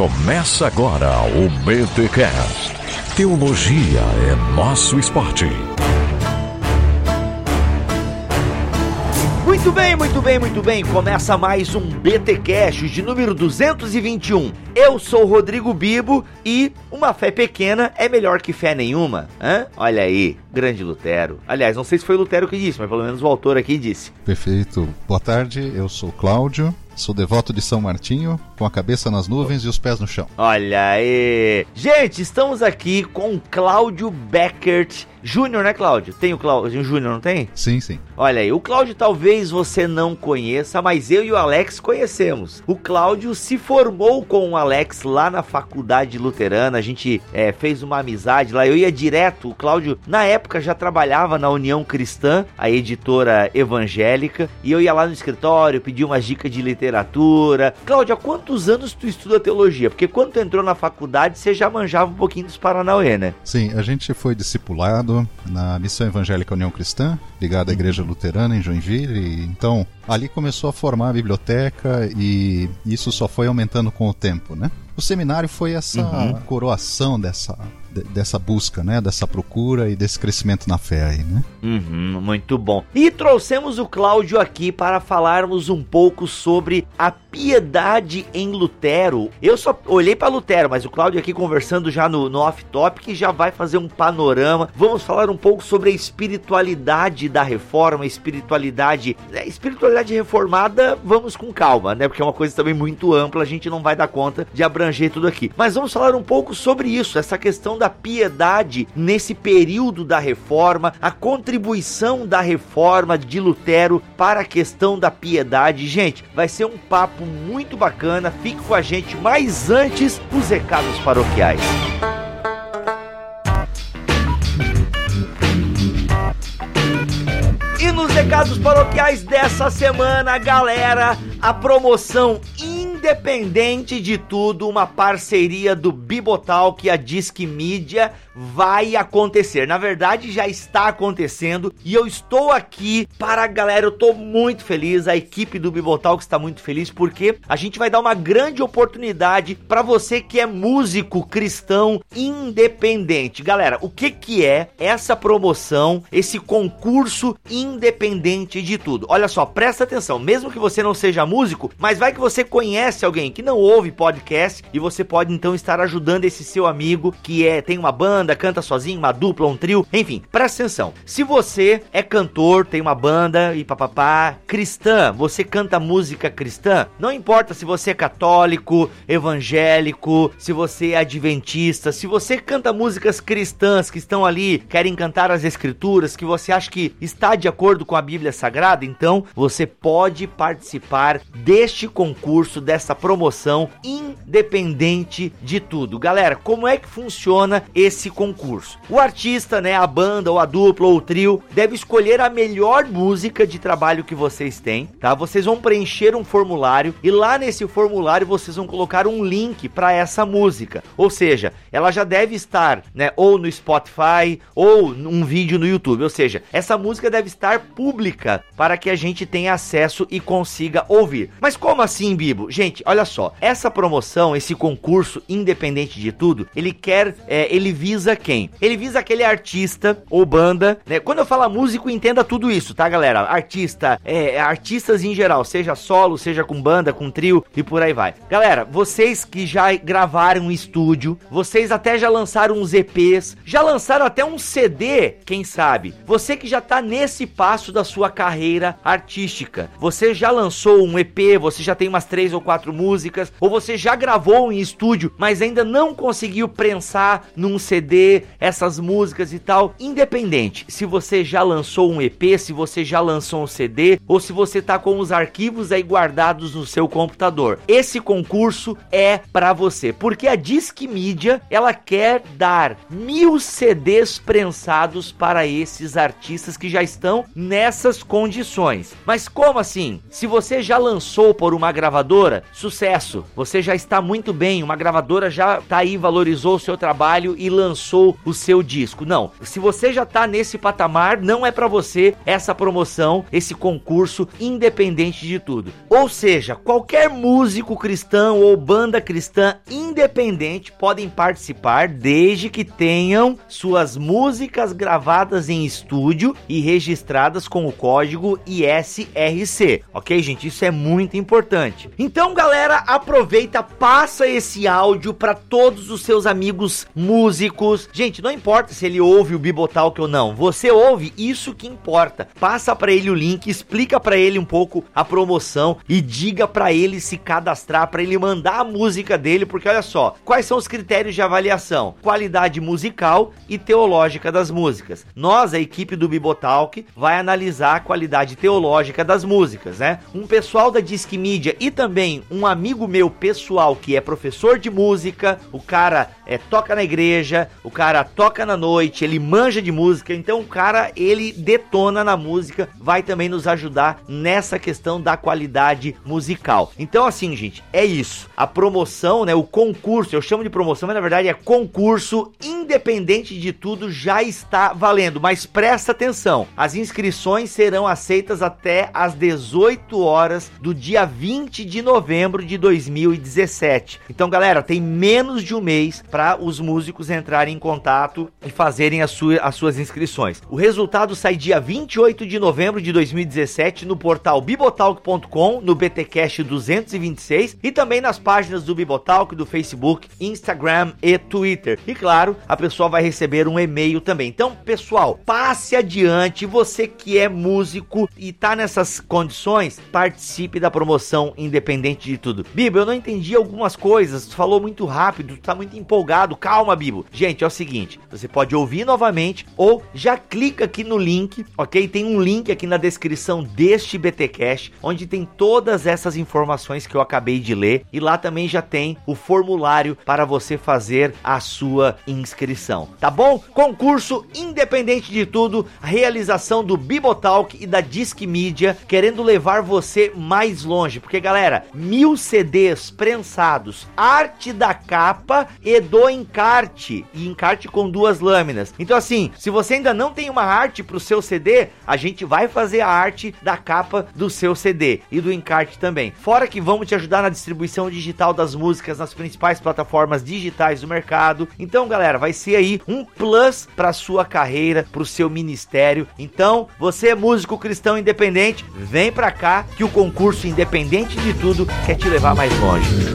Começa agora o BTCast. Teologia é nosso esporte. Muito bem, muito bem, muito bem. Começa mais um BT Cash de número 221. Eu sou Rodrigo Bibo e uma fé pequena é melhor que fé nenhuma. Hã? Olha aí, grande Lutero. Aliás, não sei se foi Lutero que disse, mas pelo menos o autor aqui disse. Perfeito. Boa tarde, eu sou Cláudio. Sou devoto de São Martinho, com a cabeça nas nuvens e os pés no chão. Olha aí! Gente, estamos aqui com Cláudio Beckert Júnior, né, Cláudio? Tem o Cláudio Júnior, não tem? Sim, sim. Olha aí, o Cláudio talvez você não conheça, mas eu e o Alex conhecemos. O Cláudio se formou com o Alex lá na faculdade luterana, a gente é, fez uma amizade lá, eu ia direto, o Cláudio na época já trabalhava na União Cristã, a editora evangélica, e eu ia lá no escritório, pedir umas dicas de literatura. Cláudio, há quantos anos tu estuda teologia? Porque quando tu entrou na faculdade, você já manjava um pouquinho dos Paranauê, né? Sim, a gente foi discipulado na Missão Evangélica União Cristã, ligada à Igreja Luterana em Joinville. Então, ali começou a formar a biblioteca e isso só foi aumentando com o tempo, né? O seminário foi essa uhum. coroação dessa, dessa busca, né? Dessa procura e desse crescimento na fé aí, né? Uhum, muito bom. E trouxemos o Cláudio aqui para falarmos um pouco sobre a piedade em Lutero. Eu só olhei para Lutero, mas o Cláudio aqui conversando já no, no off-topic já vai fazer um panorama. Vamos falar um pouco sobre a espiritualidade da reforma, espiritualidade, né, espiritualidade reformada, vamos com calma, né? Porque é uma coisa também muito ampla, a gente não vai dar conta de abranger tudo aqui. Mas vamos falar um pouco sobre isso, essa questão da piedade nesse período da reforma, a contribuição da reforma de Lutero para a questão da piedade. Gente, vai ser um papo muito bacana. Fique com a gente, mas antes, os recados paroquiais. E nos recados paroquiais dessa semana, galera, a promoção Independente de tudo, uma parceria do Bibotal que a Disque Mídia vai acontecer. Na verdade, já está acontecendo e eu estou aqui para a galera. Eu estou muito feliz, a equipe do Bibotal que está muito feliz porque a gente vai dar uma grande oportunidade para você que é músico cristão independente. Galera, o que que é essa promoção, esse concurso independente de tudo? Olha só, presta atenção, mesmo que você não seja músico, mas vai que você conhece conhece alguém que não ouve podcast e você pode então estar ajudando esse seu amigo que é tem uma banda, canta sozinho, uma dupla, um trio, enfim, presta atenção. Se você é cantor, tem uma banda e papapá, cristã, você canta música cristã, não importa se você é católico, evangélico, se você é adventista, se você canta músicas cristãs que estão ali, querem cantar as escrituras, que você acha que está de acordo com a Bíblia Sagrada, então você pode participar deste concurso, dessa essa promoção independente de tudo. Galera, como é que funciona esse concurso? O artista, né, a banda ou a dupla ou o trio deve escolher a melhor música de trabalho que vocês têm, tá? Vocês vão preencher um formulário e lá nesse formulário vocês vão colocar um link para essa música. Ou seja, ela já deve estar, né, ou no Spotify ou num vídeo no YouTube. Ou seja, essa música deve estar pública para que a gente tenha acesso e consiga ouvir. Mas como assim, Bibo? Gente, Gente, olha só, essa promoção, esse concurso, independente de tudo, ele quer, é, ele visa quem? Ele visa aquele artista ou banda, né? Quando eu falo músico, entenda tudo isso, tá, galera? Artista, é, artistas em geral, seja solo, seja com banda, com trio e por aí vai. Galera, vocês que já gravaram em estúdio, vocês até já lançaram uns EPs, já lançaram até um CD, quem sabe? Você que já tá nesse passo da sua carreira artística, você já lançou um EP, você já tem umas três ou quatro quatro músicas, ou você já gravou em estúdio, mas ainda não conseguiu prensar num CD essas músicas e tal. Independente se você já lançou um EP, se você já lançou um CD, ou se você tá com os arquivos aí guardados no seu computador. Esse concurso é para você, porque a Disque Media ela quer dar mil CDs prensados para esses artistas que já estão nessas condições. Mas como assim? Se você já lançou por uma gravadora, sucesso. Você já está muito bem, uma gravadora já tá aí, valorizou o seu trabalho e lançou o seu disco. Não, se você já tá nesse patamar, não é para você essa promoção, esse concurso independente de tudo. Ou seja, qualquer músico cristão ou banda cristã independente podem participar desde que tenham suas músicas gravadas em estúdio e registradas com o código ISRC, ok, gente? Isso é muito importante. Então, galera, aproveita, passa esse áudio para todos os seus amigos músicos. Gente, não importa se ele ouve o Bibotalk ou não, você ouve, isso que importa. Passa para ele o link, explica para ele um pouco a promoção e diga para ele se cadastrar, para ele mandar a música dele, porque olha só, quais são os critérios de avaliação? Qualidade musical e teológica das músicas. Nós, a equipe do Bibotalk, vai analisar a qualidade teológica das músicas, né? Um pessoal da Disque Media e também um amigo meu pessoal que é professor de música, o cara é, toca na igreja, o cara toca na noite, ele manja de música, então o cara ele detona na música, vai também nos ajudar nessa questão da qualidade musical. Então assim, gente, é isso. A promoção, né, o concurso, eu chamo de promoção, mas na verdade é concurso independente de tudo já está valendo, mas presta atenção. As inscrições serão aceitas até às 18 horas do dia 20 de novembro de 2017. Então, galera, tem menos de um mês para os músicos entrarem em contato e fazerem as, as suas inscrições. O resultado sai dia 28 de novembro de 2017 no portal bibotalk.com, no BTcast 226 e também nas páginas do Bibotalk, do Facebook, Instagram e Twitter. E claro, a pessoa vai receber um e-mail também. Então, pessoal, passe adiante, você que é músico e tá nessas condições, participe da promoção independente de tudo. Bibo, eu não entendi algumas coisas, tu falou muito rápido, tu tá muito empolgado. Calma, Bibo. Gente, é o seguinte, você pode ouvir novamente ou já clica aqui no link, OK? Tem um link aqui na descrição deste BTcast onde tem todas essas informações que eu acabei de ler e lá também já tem o formulário para você fazer a sua inscrição, tá bom? Concurso independente de tudo, realização do Bibotalk e da Disque Media, querendo levar você mais longe, porque galera, mil CDs prensados, arte da capa e do encarte, e encarte com duas lâminas. Então assim, se você ainda não tem uma arte pro seu CD, a gente vai fazer a arte da capa do seu CD e do encarte também. Fora que vamos te ajudar na distribuição digital das músicas nas principais plataformas digitais do mercado. Então, galera, vai ser aí um plus para sua carreira, para o seu ministério. Então, você é músico cristão independente, vem para cá que o concurso independente de tudo quer te levar mais longe.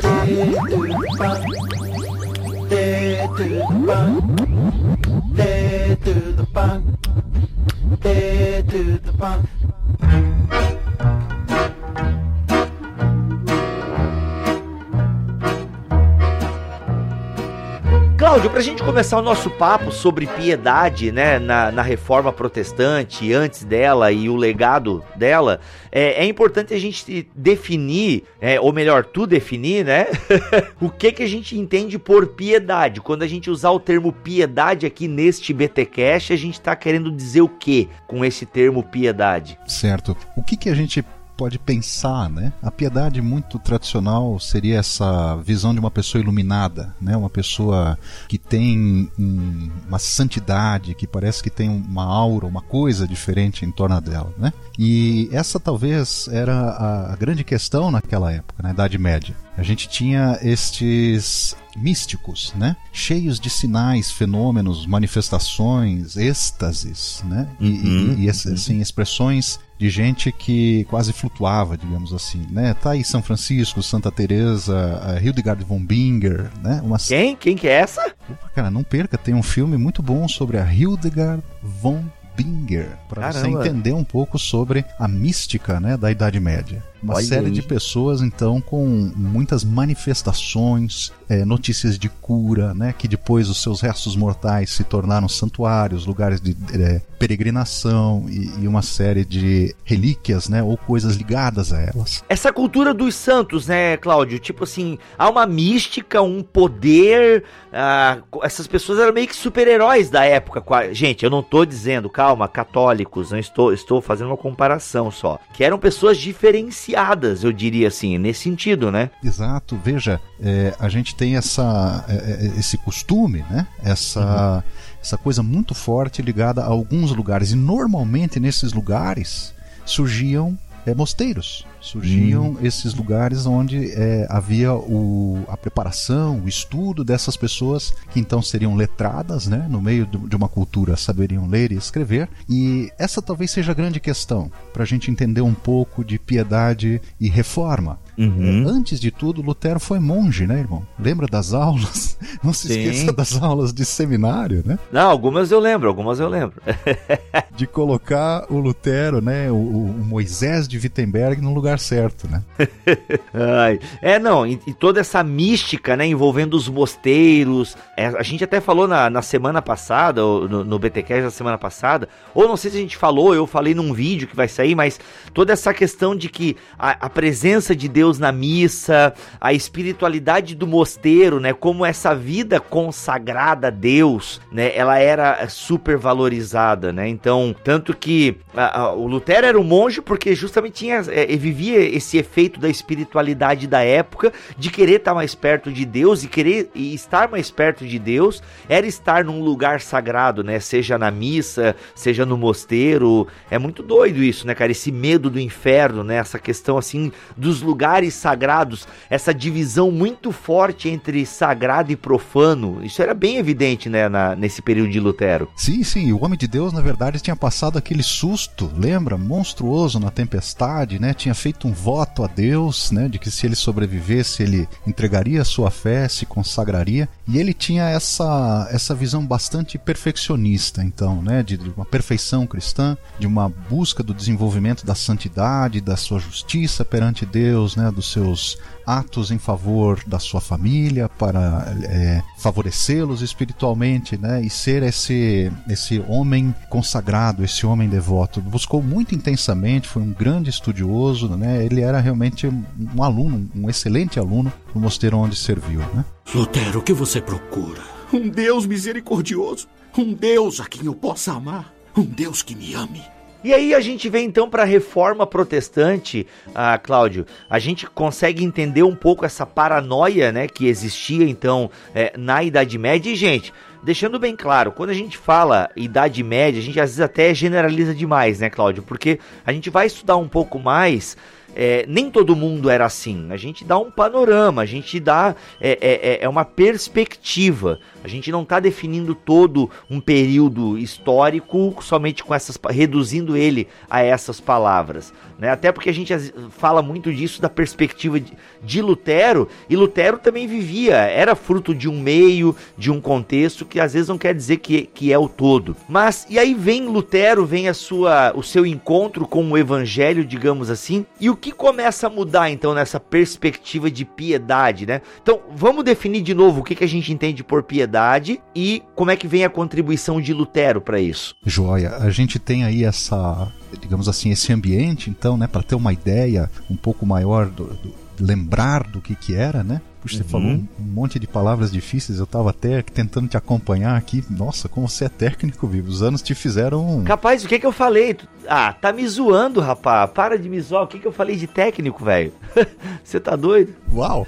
Cláudio, para a gente começar o nosso papo sobre piedade, né, na, na reforma protestante, antes dela e o legado dela, é, é importante a gente definir, é, ou melhor, tu definir, né, o que que a gente entende por piedade. Quando a gente usar o termo piedade aqui neste BTcast, a gente está querendo dizer o que com esse termo piedade? Certo. O que que a gente pode pensar, né? A piedade muito tradicional seria essa visão de uma pessoa iluminada, né? Uma pessoa que tem um, uma santidade, que parece que tem uma aura, uma coisa diferente em torno dela, né? E essa talvez era a, a grande questão naquela época, na Idade Média. A gente tinha estes místicos, né? Cheios de sinais, fenômenos, manifestações, êxtases, né? E, uhum, e, e assim, expressões de gente que quase flutuava, digamos assim, né? Tá aí São Francisco, Santa Teresa, Hildegard von Bingen, né? Uma... Quem? Quem que é essa? Opa, cara, não perca, tem um filme muito bom sobre a Hildegard von Binger, para você entender um pouco sobre a mística né, da Idade Média. Uma Olha série aí. de pessoas, então, com muitas manifestações, é, notícias de cura, né, que depois os seus restos mortais se tornaram santuários, lugares de é, peregrinação e, e, uma série de relíquias, né, ou coisas ligadas a elas. Essa cultura dos santos, né, Cláudio? Tipo assim, há uma mística, um poder. Ah, essas pessoas eram meio que super-heróis da época. Gente, eu não estou dizendo, calma, católicos, não estou, estou fazendo uma comparação só. Que eram pessoas diferenciadas piadas, eu diria assim, nesse sentido, né? Exato. Veja, é, a gente tem essa, é, é, esse costume, né? Essa, uhum. essa coisa muito forte ligada a alguns lugares. E normalmente nesses lugares surgiam é, mosteiros surgiam hum. esses lugares onde é, havia o, a preparação, o estudo dessas pessoas que então seriam letradas, né, no meio de uma cultura saberiam ler e escrever. E essa talvez seja a grande questão para a gente entender um pouco de piedade e reforma. Uhum. É, antes de tudo, Lutero foi monge, né, irmão? Lembra das aulas? Não se Sim. esqueça das aulas de seminário, né? Não, algumas eu lembro, algumas eu lembro. de colocar o Lutero, né, o, o Moisés de Wittenberg no lugar certo, né? é, não, e, e, toda essa mística, né, envolvendo os mosteiros. É, a gente até falou na, na semana passada, no, no da semana passada, ou não sei se a gente falou, eu falei num vídeo que vai sair, mas toda essa questão de que a, a presença de Deus na missa, a espiritualidade do mosteiro, né, como essa vida consagrada a Deus, né, ela era super valorizada, né? Então, tanto que a, a, o Lutero era um monge porque justamente tinha é, vivia esse efeito da espiritualidade da época, de querer estar mais perto de Deus e querer e estar mais perto de Deus, era estar num lugar sagrado, né? Seja na missa, seja no mosteiro. É muito doido isso, né, cara? Esse medo do inferno, né? Essa questão assim dos lugares sagrados, essa divisão muito forte entre sagrado e profano. Isso era bem evidente, né, na, nesse período de Lutero. Sim, sim. O homem de Deus, na verdade, tinha passado aquele susto, lembra? Monstruoso na tempestade, né? Tinha feito um voto a Deus, né, de que se ele sobrevivesse, ele entregaria a sua fé, se consagraria, e ele tinha essa essa visão bastante perfeccionista, então, né, de uma perfeição cristã, de uma busca do desenvolvimento da santidade, da sua justiça perante Deus, né, dos seus atos em favor da sua família, para é, favorecê-los espiritualmente, né? E ser esse, esse homem consagrado, esse homem devoto. Buscou muito intensamente, foi um grande estudioso, né? Ele era realmente um aluno, um excelente aluno no mosteiro onde serviu, né? Lutero, o que você procura? Um Deus misericordioso, um Deus a quem eu possa amar, um Deus que me ame. E aí a gente vem então para a reforma protestante, ah, Cláudio. A gente consegue entender um pouco essa paranoia, né, que existia então é, na Idade Média. E gente, deixando bem claro, quando a gente fala Idade Média, a gente às vezes até generaliza demais, né, Cláudio? Porque a gente vai estudar um pouco mais é, nem todo mundo era assim. A gente dá um panorama, a gente dá é, é, é, é uma perspectiva. A gente não está definindo todo um período histórico somente com essas, reduzindo ele a essas palavras. Né? Até porque a gente fala muito disso da perspectiva de, de Lutero, e Lutero também vivia, era fruto de um meio, de um contexto que às vezes não quer dizer que, que é o todo. Mas e aí vem Lutero, vem a sua, o seu encontro com o evangelho, digamos assim, e o que começa a mudar então nessa perspectiva de piedade, né? Então, vamos definir de novo o que, que a gente entende por piedade e como é que vem a contribuição de Lutero para isso. Joia, a gente tem aí essa, digamos assim, esse ambiente, então, né, para ter uma ideia um pouco maior do, do lembrar do que que era, né? Puxa, você uhum. falou um monte de palavras difíceis, eu tava até tentando te acompanhar aqui. Nossa, como você é técnico, vivo. Os anos te fizeram. Capaz, o que que eu falei? Ah, tá me zoando, rapá. Para de me zoar. O que que eu falei de técnico, velho? você tá doido? Uau!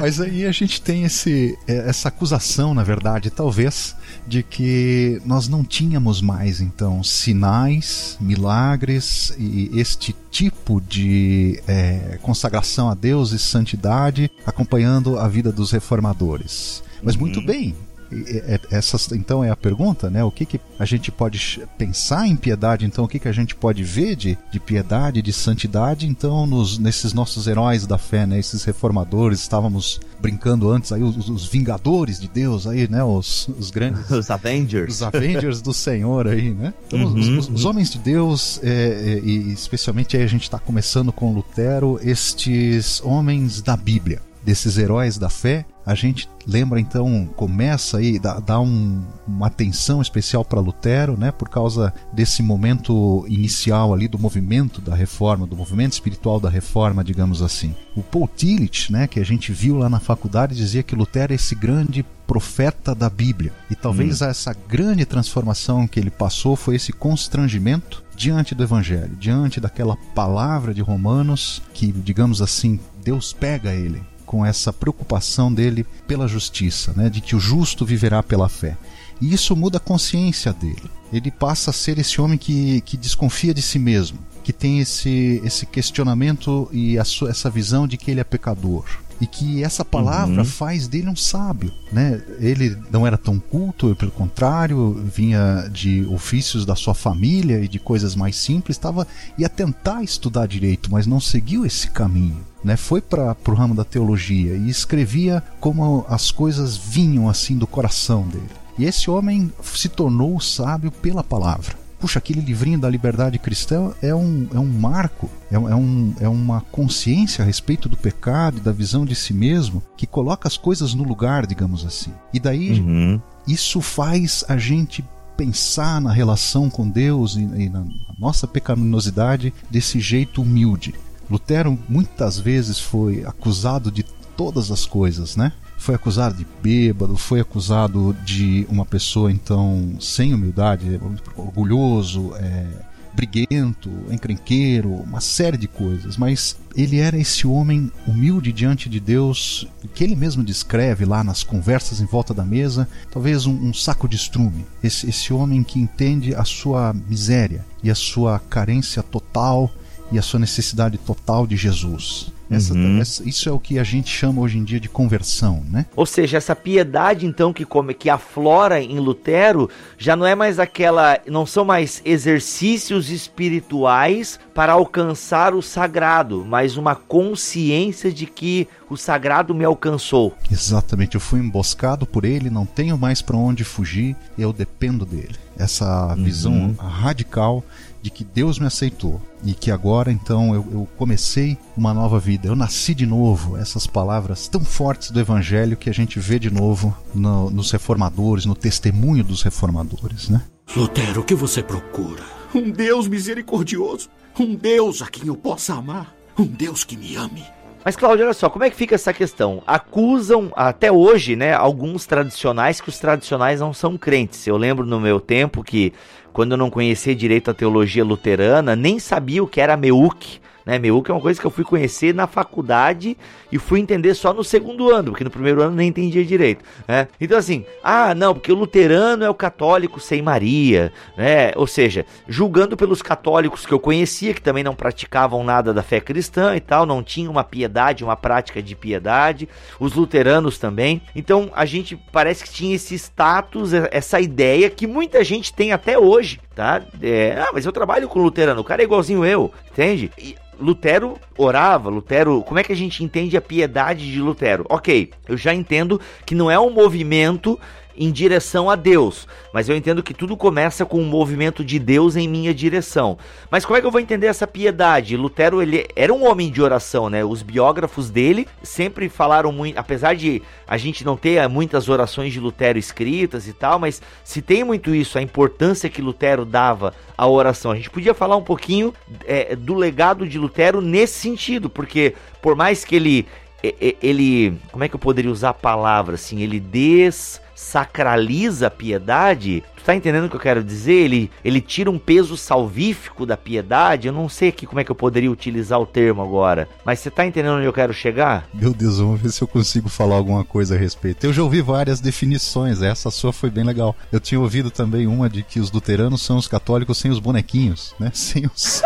Mas aí a gente tem esse, é, essa acusação, na verdade, talvez, de que nós não tínhamos mais, então, sinais, milagres e este tipo de é, consagração a Deus e santidade acompanhando a vida dos reformadores. Mas uhum. muito bem, é, essa então é a pergunta, né? O que, que a gente pode pensar em piedade? Então, o que, que a gente pode ver de, de piedade, de santidade? Então, nos, nesses nossos heróis da fé, né? Esses reformadores, estávamos brincando antes aí os, os vingadores de Deus aí, né? Os, os grandes os Avengers, os Avengers do Senhor aí, né? Então, uhum, os, os, os, uhum. homens de Deus é, é, e especialmente aí a gente está começando com Lutero, estes homens da Bíblia desses heróis da fé, a gente lembra então, começa aí, dá, dá um, uma atenção especial para Lutero, né, por causa desse momento inicial ali do movimento da reforma, do movimento espiritual da reforma, digamos assim. O Paul Tillich, né, que a gente viu lá na faculdade, dizia que Lutero é esse grande profeta da Bíblia. E talvez hum. essa grande transformação que ele passou foi esse constrangimento diante do Evangelho, diante daquela palavra de Romanos que, digamos assim, Deus pega ele com essa preocupação dele pela justiça, né, de que o justo viverá pela fé. E isso muda a consciência dele. Ele passa a ser esse homem que, que desconfia de si mesmo, que tem esse, esse questionamento e sua, essa visão de que ele é pecador e que essa palavra uhum. faz dele um sábio, né? Ele não era tão culto, pelo contrário, vinha de ofícios da sua família e de coisas mais simples, estava ia tentar estudar direito, mas não seguiu esse caminho. Né, foi para o ramo da teologia e escrevia como as coisas vinham assim do coração dele. E esse homem se tornou sábio pela palavra puxa, aquele livrinho da liberdade cristã é um, é um marco, é, é, um, é uma consciência a respeito do pecado e da visão de si mesmo que coloca as coisas no lugar, digamos assim. E daí uhum. isso faz a gente pensar na relação com Deus e, e na nossa pecaminosidade desse jeito humilde. Lutero muitas vezes foi acusado de todas as coisas, né? foi acusado de bêbado, foi acusado de uma pessoa então sem humildade, orgulhoso, é, briguento, encrenqueiro, uma série de coisas, mas ele era esse homem humilde diante de Deus, que ele mesmo descreve lá nas conversas em volta da mesa, talvez um, um saco de estrume. Esse, esse homem que entende a sua miséria e a sua carência total e a sua necessidade total de Jesus. Essa, uhum. essa, isso é o que a gente chama hoje em dia de conversão, né? Ou seja, essa piedade então que come, que aflora em Lutero já não é mais aquela, não são mais exercícios espirituais para alcançar o sagrado, mas uma consciência de que o sagrado me alcançou. Exatamente, eu fui emboscado por ele, não tenho mais para onde fugir, eu dependo dele. Essa visão uhum. radical de que Deus me aceitou e que agora então eu, eu, comecei uma nova vida, eu nasci de novo. Essas palavras tão fortes do Evangelho que a gente vê de novo no, nos reformadores, no testemunho dos reformadores, né? Lutero, o que você procura? Um Deus misericordioso, um Deus a quem eu possa amar, um Deus que me ame. Mas, Cláudio, olha só, como é que fica essa questão? Acusam, até hoje, né, alguns tradicionais que os tradicionais não são crentes. Eu lembro no meu tempo que quando eu não conhecia direito a teologia luterana, nem sabia o que era Meuc, né? Meuc é uma coisa que eu fui conhecer na faculdade e fui entender só no segundo ano, porque no primeiro ano nem entendia direito, né? Então assim, ah, não, porque o luterano é o católico sem Maria, né? Ou seja, julgando pelos católicos que eu conhecia, que também não praticavam nada da fé cristã e tal, não tinham uma piedade, uma prática de piedade, os luteranos também. Então a gente parece que tinha esse status, essa ideia que muita gente tem até hoje, tá? É, ah, mas eu trabalho com luterano, o cara é igualzinho eu, entende? E Lutero orava, Lutero, como é que a gente entende a piedade de Lutero? Ok, eu já entendo que não é um movimento em direção a Deus, mas eu entendo que tudo começa com um movimento de Deus em minha direção. Mas como é que eu vou entender essa piedade? Lutero ele era um homem de oração, né? Os biógrafos dele sempre falaram muito, apesar de a gente não ter muitas orações de Lutero escritas e tal, mas se tem muito isso, a importância que Lutero dava à oração. A gente podia falar um pouquinho é, do legado de Lutero nesse sentido, porque por mais que ele ele, como é que eu poderia usar a palavra assim, ele des sacraliza a piedade, tu tá entendendo o que eu quero dizer? Ele, ele tira um peso salvífico da piedade. Eu não sei aqui como é que eu poderia utilizar o termo agora, mas você tá entendendo onde eu quero chegar? Meu Deus, vamos ver se eu consigo falar alguma coisa a respeito. Eu já ouvi várias definições, essa sua foi bem legal. Eu tinha ouvido também uma de que os luteranos são os católicos sem os bonequinhos, né? Sem os.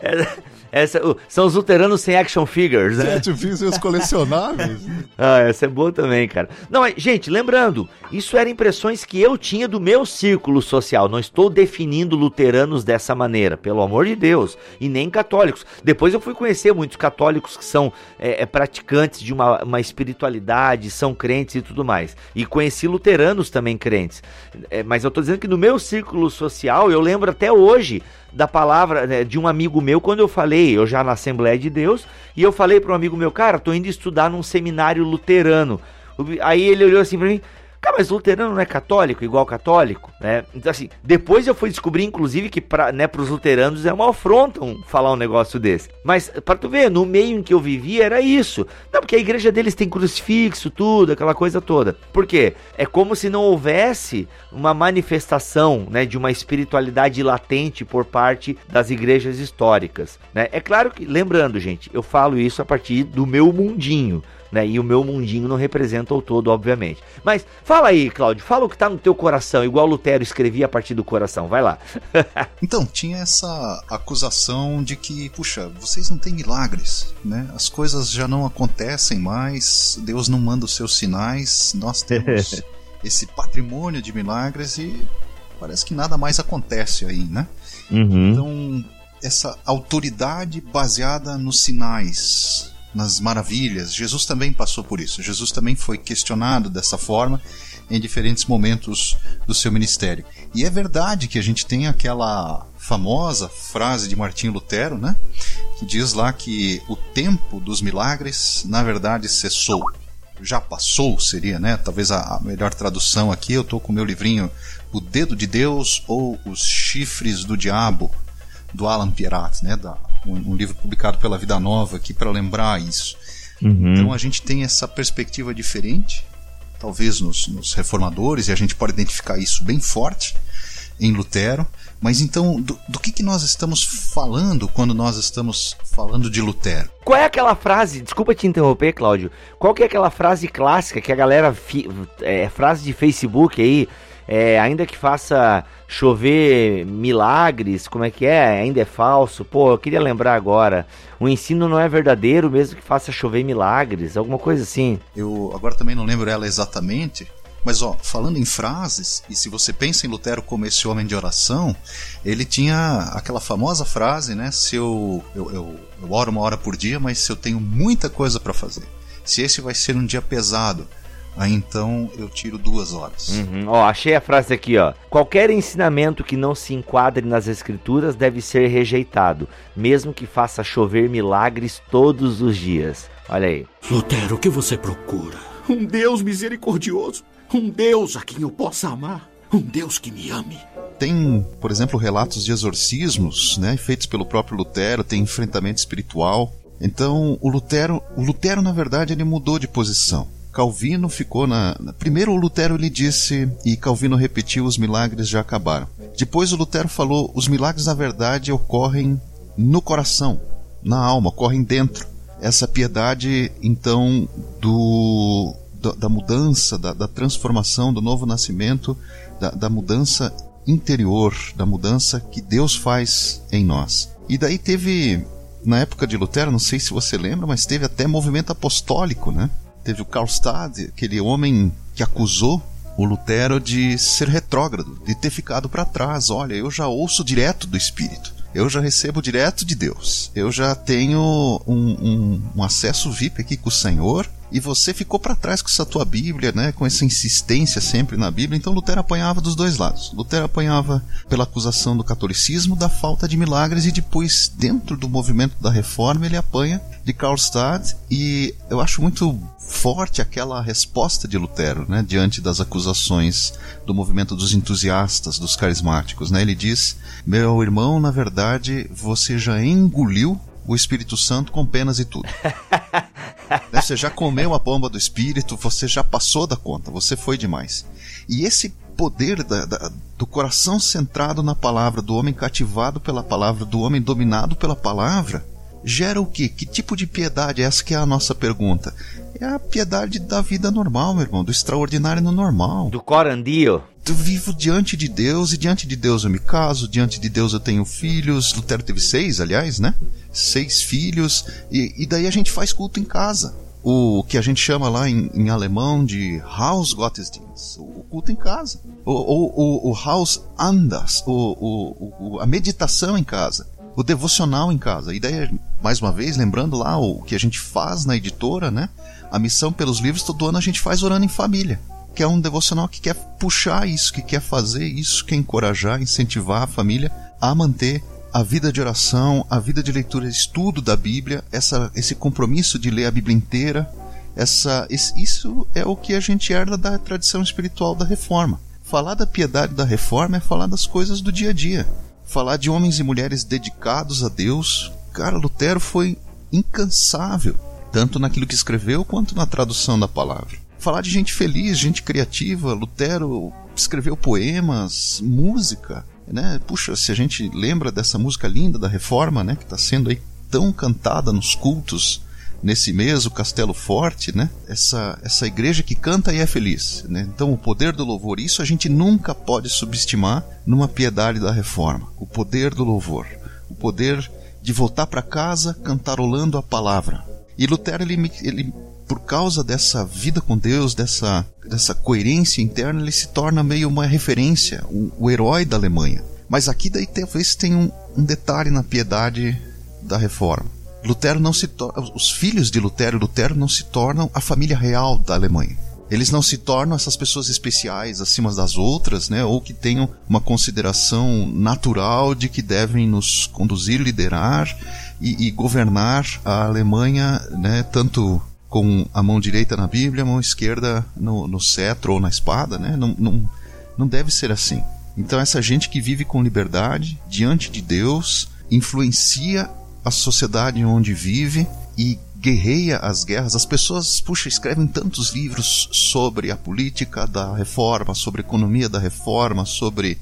essa, uh, são os luteranos sem action figures, né? Action figures e os colecionáveis. ah, essa é boa também, cara. Não, gente, lembrando, isso eram impressões que eu tinha do meu círculo social. Não estou definindo luteranos dessa maneira, pelo amor de Deus. E nem católicos. Depois eu fui conhecer muitos católicos que são é, é, praticantes de uma, uma espiritualidade, são crentes e tudo mais. E conheci luteranos também crentes. É, mas eu estou dizendo que no meu círculo social, eu lembro até hoje da palavra né, de um amigo meu quando eu falei, eu já na Assembleia de Deus, e eu falei para um amigo meu, cara, tô indo estudar num seminário luterano. Aí ele olhou assim para mim, Cara, mas luterano não é católico, igual católico, né? Então, assim, depois eu fui descobrir, inclusive, que pra, né, pros luteranos é uma afronta falar um negócio desse. Mas, para tu ver, no meio em que eu vivia era isso. Não, porque a igreja deles tem crucifixo, tudo, aquela coisa toda. Por quê? É como se não houvesse uma manifestação, né, de uma espiritualidade latente por parte das igrejas históricas, né? É claro que, lembrando, gente, eu falo isso a partir do meu mundinho, né? E o meu mundinho não representa o todo, obviamente. Mas fala aí, Cláudio, fala o que tá no teu coração, igual Lutero escrevia a partir do coração. Vai lá. então, tinha essa acusação de que, puxa, vocês não têm milagres, né? As coisas já não acontecem mais, Deus não manda os seus sinais, nós temos esse patrimônio de milagres e parece que nada mais acontece aí, né? Uhum. Então, essa autoridade baseada nos sinais, nas maravilhas. Jesus também passou por isso. Jesus também foi questionado dessa forma em diferentes momentos do seu ministério. E é verdade que a gente tem aquela famosa frase de Martinho Lutero, né? Que diz lá que o tempo dos milagres, na verdade, cessou. Já passou, seria, né? Talvez a, melhor tradução aqui. Eu estou com o meu livrinho O Dedo de Deus ou Os Chifres do Diabo, do Alan Pierat, né? Da, um, um, livro publicado pela Vida Nova aqui para lembrar isso. Uhum. Então a gente tem essa perspectiva diferente, talvez nos, nos, reformadores, e a gente pode identificar isso bem forte em Lutero. Mas então, do, do que, que nós estamos falando quando nós estamos falando de Lutero? Qual é aquela frase, desculpa te interromper, Cláudio, qual que é aquela frase clássica que a galera, fi, é, frase de Facebook aí, é, ainda que faça chover milagres, como é que é? Ainda é falso. Pô, eu queria lembrar agora. O ensino não é verdadeiro, mesmo que faça chover milagres, alguma coisa assim. Eu agora também não lembro ela exatamente, mas ó, falando em frases, e se você pensa em Lutero como esse homem de oração, ele tinha aquela famosa frase, né? Se eu, eu, eu, eu oro uma hora por dia, mas se eu tenho muita coisa para fazer, se esse vai ser um dia pesado, Aí então eu tiro duas horas. Uhum. Ó, achei a frase aqui, ó. Qualquer ensinamento que não se enquadre nas escrituras deve ser rejeitado, mesmo que faça chover milagres todos os dias. Olha aí. Lutero, o que você procura? Um Deus misericordioso, um Deus a quem eu possa amar, um Deus que me ame. Tem, por exemplo, relatos de exorcismos, né, feitos pelo próprio Lutero, tem enfrentamento espiritual. Então, o Lutero, o Lutero na verdade ele mudou de posição. Calvino ficou na. Primeiro o Lutero lhe disse, e Calvino repetiu: os milagres já acabaram. Depois o Lutero falou: os milagres na verdade ocorrem no coração, na alma, ocorrem dentro. Essa piedade, então, do, da, da mudança, da, da, transformação, do novo nascimento, da, da mudança interior, da mudança que Deus faz em nós. E daí teve na época de Lutero, não sei se você lembra, mas teve até movimento apostólico, né? Teve o Karlstad, aquele homem que acusou o Lutero de ser retrógrado, de ter ficado para trás. Olha, eu já ouço direto do Espírito. Eu já recebo direto de Deus. Eu já tenho um, um, um acesso VIP aqui com o Senhor e você ficou para trás com essa tua Bíblia, né, com essa insistência sempre na Bíblia. Então Lutero apanhava dos dois lados. Lutero apanhava pela acusação do catolicismo, da falta de milagres e depois dentro do movimento da Reforma ele apanha de Karlstadt e eu acho muito forte aquela resposta de Lutero, né, diante das acusações do movimento dos entusiastas, dos carismáticos, né? Ele diz: "Meu irmão, na verdade, você já engoliu o Espírito Santo com penas e tudo. né? Você já comeu a bomba do Espírito, você já passou da conta, você foi demais. E esse poder da, da, do coração centrado na palavra, do homem cativado pela palavra, do homem dominado pela palavra, gera o quê? Que tipo de piedade? Essa que é a nossa pergunta. É a piedade da vida normal, meu irmão, do extraordinário no normal. Do corandio. Eu vivo diante de Deus e diante de Deus eu me caso, diante de Deus eu tenho filhos. Lutero teve seis, aliás, né? Seis filhos. E, e daí a gente faz culto em casa. O que a gente chama lá em, em alemão de Hausgottesdienst, o culto em casa. O, o, o, o Haus Andas, o, o, a meditação em casa o devocional em casa. E daí, mais uma vez, lembrando lá o que a gente faz na editora, né? A missão pelos livros, todo ano a gente faz orando em família. Que é um devocional que quer puxar isso, que quer fazer isso, quer encorajar, incentivar a família a manter a vida de oração, a vida de leitura estudo da Bíblia, essa, esse compromisso de ler a Bíblia inteira. Essa, isso é o que a gente herda da tradição espiritual da reforma. Falar da piedade da reforma é falar das coisas do dia a dia falar de homens e mulheres dedicados a Deus. Cara, Lutero foi incansável, tanto naquilo que escreveu quanto na tradução da palavra. Falar de gente feliz, gente criativa, Lutero escreveu poemas, música, né? Puxa, se a gente lembra dessa música linda da Reforma, né, que está sendo aí tão cantada nos cultos nesse mês, o Castelo Forte, né? Essa, essa igreja que canta e é feliz. Né? Então, o poder do louvor, isso a gente nunca pode subestimar numa piedade da reforma. O poder do louvor. O poder de voltar para casa cantarolando a palavra. E Lutero, ele, ele, por causa dessa vida com Deus, dessa, dessa coerência interna, ele se torna meio uma referência, o, o herói da Alemanha. Mas aqui daí talvez tenha um, um detalhe na piedade da reforma. Lutero não se os filhos de Lutero e Lutero não se tornam a família real da Alemanha. Eles não se tornam essas pessoas especiais acima das outras, né? Ou que tenham uma consideração natural de que devem nos conduzir, liderar e, e governar a Alemanha, né? Tanto com a mão direita na Bíblia, a mão esquerda no, no cetro ou na espada, né? Não, não, não deve ser assim. Então essa gente que vive com liberdade diante de Deus influencia a sociedade onde vive e guerreia as guerras. As pessoas, puxa, escrevem tantos livros sobre a política da reforma, sobre a economia da reforma, sobre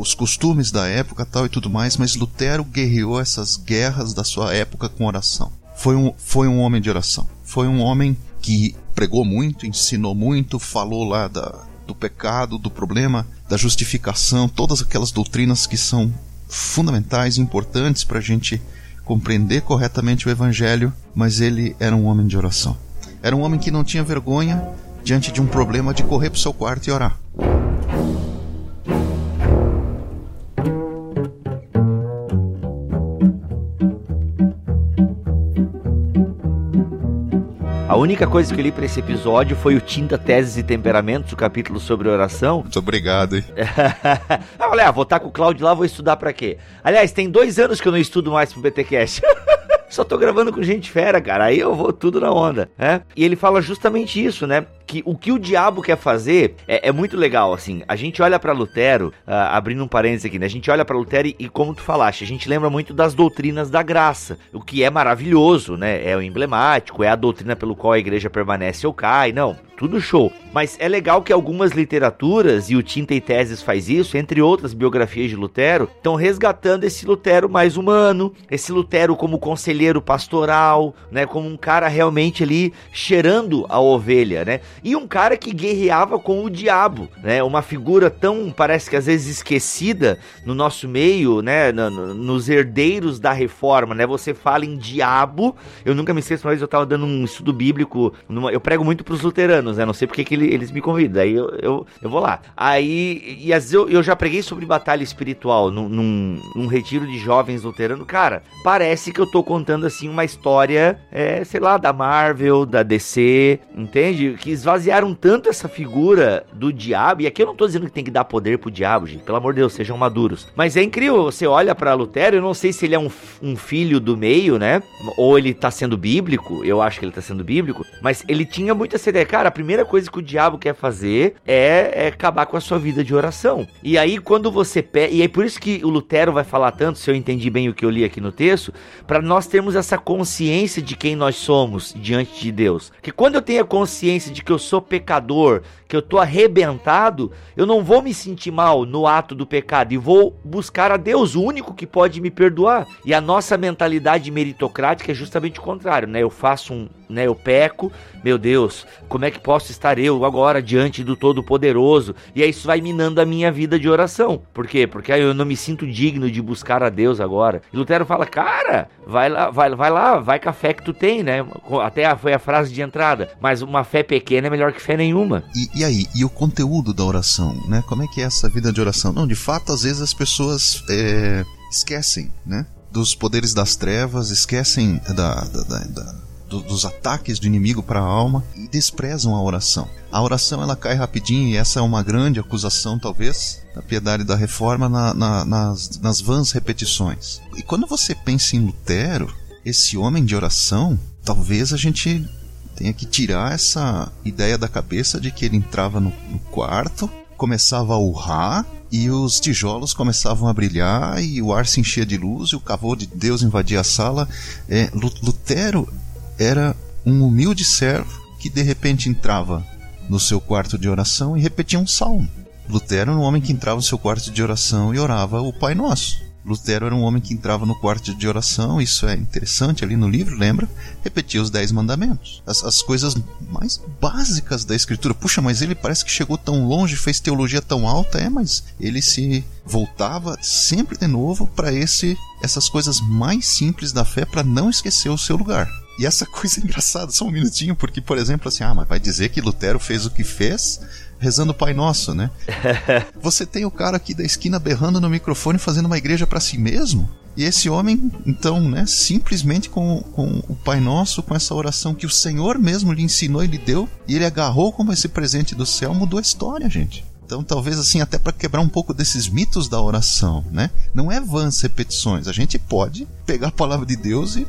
os costumes da época tal e tudo mais, mas Lutero guerreou essas guerras da sua época com oração. Foi um, foi um homem de oração. Foi um homem que pregou muito, ensinou muito, falou lá da, do pecado, do problema, da justificação, todas aquelas doutrinas que são fundamentais e importantes para a gente compreender corretamente o Evangelho, mas ele era um homem de oração. Era um homem que não tinha vergonha diante de um problema de correr para o seu quarto e orar. A única coisa que eu li para esse episódio foi o Tinta, Teses e Temperamentos, o capítulo sobre oração. Muito obrigado, hein? ah, olha, vou estar com o Claudio lá, vou estudar para quê? Aliás, tem dois anos que eu não estudo mais pro BTcast. Só tô gravando com gente fera, cara. Aí eu vou tudo na onda, né? E ele fala justamente isso, né? que o que o diabo quer fazer é, é muito legal, assim. A gente olha para Lutero, uh, abrindo um parênteses aqui, né? A gente olha para Lutero e, e, como tu falaste, a gente lembra muito das doutrinas da graça, o que é maravilhoso, né? É o emblemático, é a doutrina pelo qual a igreja permanece ou cai, não, tudo show. Mas é legal que algumas literaturas, e o Tinta e Teses faz isso, entre outras biografias de Lutero, estão resgatando esse Lutero mais humano, esse Lutero como conselheiro pastoral, né? Como um cara realmente ali cheirando a ovelha, né? e um cara que guerreava com o diabo, né? Uma figura tão, parece que às vezes esquecida no nosso meio, né? No, no, nos herdeiros da reforma, né? Você fala em diabo, eu nunca me esqueço, uma vez eu tava dando um estudo bíblico, numa, eu prego muito pros luteranos, né? Não sei porque que ele, eles me convidam, aí eu, eu, eu, vou lá. Aí, e às vezes eu, eu já preguei sobre batalha espiritual num, num, num, retiro de jovens luteranos, cara, parece que eu tô contando assim uma história, é, sei lá, da Marvel, da DC, entende? Que esvaziaram tanto essa figura do diabo, e aqui eu não tô dizendo que tem que dar poder pro diabo, gente, pelo amor de Deus, sejam maduros. Mas é incrível, você olha para Lutero, eu não sei se ele é um, um filho do meio, né? Ou ele tá sendo bíblico, eu acho que ele tá sendo bíblico, mas ele tinha muito essa ideia, cara, primeira coisa que o diabo quer fazer é, é acabar com a sua vida de oração. E aí quando você pega, e é por isso que o Lutero vai falar tanto, se eu entendi bem o que eu li aqui no texto, para nós termos essa consciência de quem nós somos diante de Deus. Que quando eu tenho a consciência de que eu sou pecador, que eu tô arrebentado, eu não vou me sentir mal no ato do pecado e vou buscar a Deus, o único que pode me perdoar. E a nossa mentalidade meritocrática é justamente o contrário, né? Eu faço um, né, eu peco, meu Deus, como é que posso estar eu agora diante do Todo-Poderoso? E aí isso vai minando a minha vida de oração. Por quê? Porque aí eu não me sinto digno de buscar a Deus agora. E Lutero fala, cara, vai lá, vai, vai lá, vai com a fé que tu tem, né? Até foi a frase de entrada. Mas uma fé pequena é melhor que fé nenhuma. E, e aí, e o conteúdo da oração, né? Como é que é essa vida de oração? Não, de fato, às vezes as pessoas é, esquecem, né? Dos poderes das trevas, esquecem da, da, da, da do, dos ataques do inimigo para a alma e desprezam a oração. A oração ela cai rapidinho e essa é uma grande acusação, talvez, da piedade da reforma na, na, nas, nas vãs repetições. E quando você pensa em Lutero, esse homem de oração, talvez a gente tenha que tirar essa ideia da cabeça de que ele entrava no, no quarto, começava a urrar e os tijolos começavam a brilhar e o ar se enchia de luz e o cavô de Deus invadia a sala. É, Lutero era um humilde servo que de repente entrava no seu quarto de oração e repetia um salmo. Lutero era um homem que entrava no seu quarto de oração e orava o Pai Nosso. Lutero era um homem que entrava no quarto de oração, isso é interessante ali no livro, lembra? Repetia os dez mandamentos. As, as coisas mais básicas da escritura. Puxa, mas ele parece que chegou tão longe, fez teologia tão alta, é, mas ele se voltava sempre de novo para essas coisas mais simples da fé para não esquecer o seu lugar. E essa coisa é engraçada, só um minutinho, porque, por exemplo, assim, ah, mas vai dizer que Lutero fez o que fez rezando o Pai Nosso, né? Você tem o cara aqui da esquina berrando no microfone fazendo uma igreja para si mesmo? E esse homem, então, né, simplesmente com, com o Pai Nosso, com essa oração que o Senhor mesmo lhe ensinou e lhe deu, e ele agarrou como esse presente do céu, mudou a história, gente. Então, talvez assim, até para quebrar um pouco desses mitos da oração, né? Não é vãs repetições. A gente pode pegar a palavra de Deus e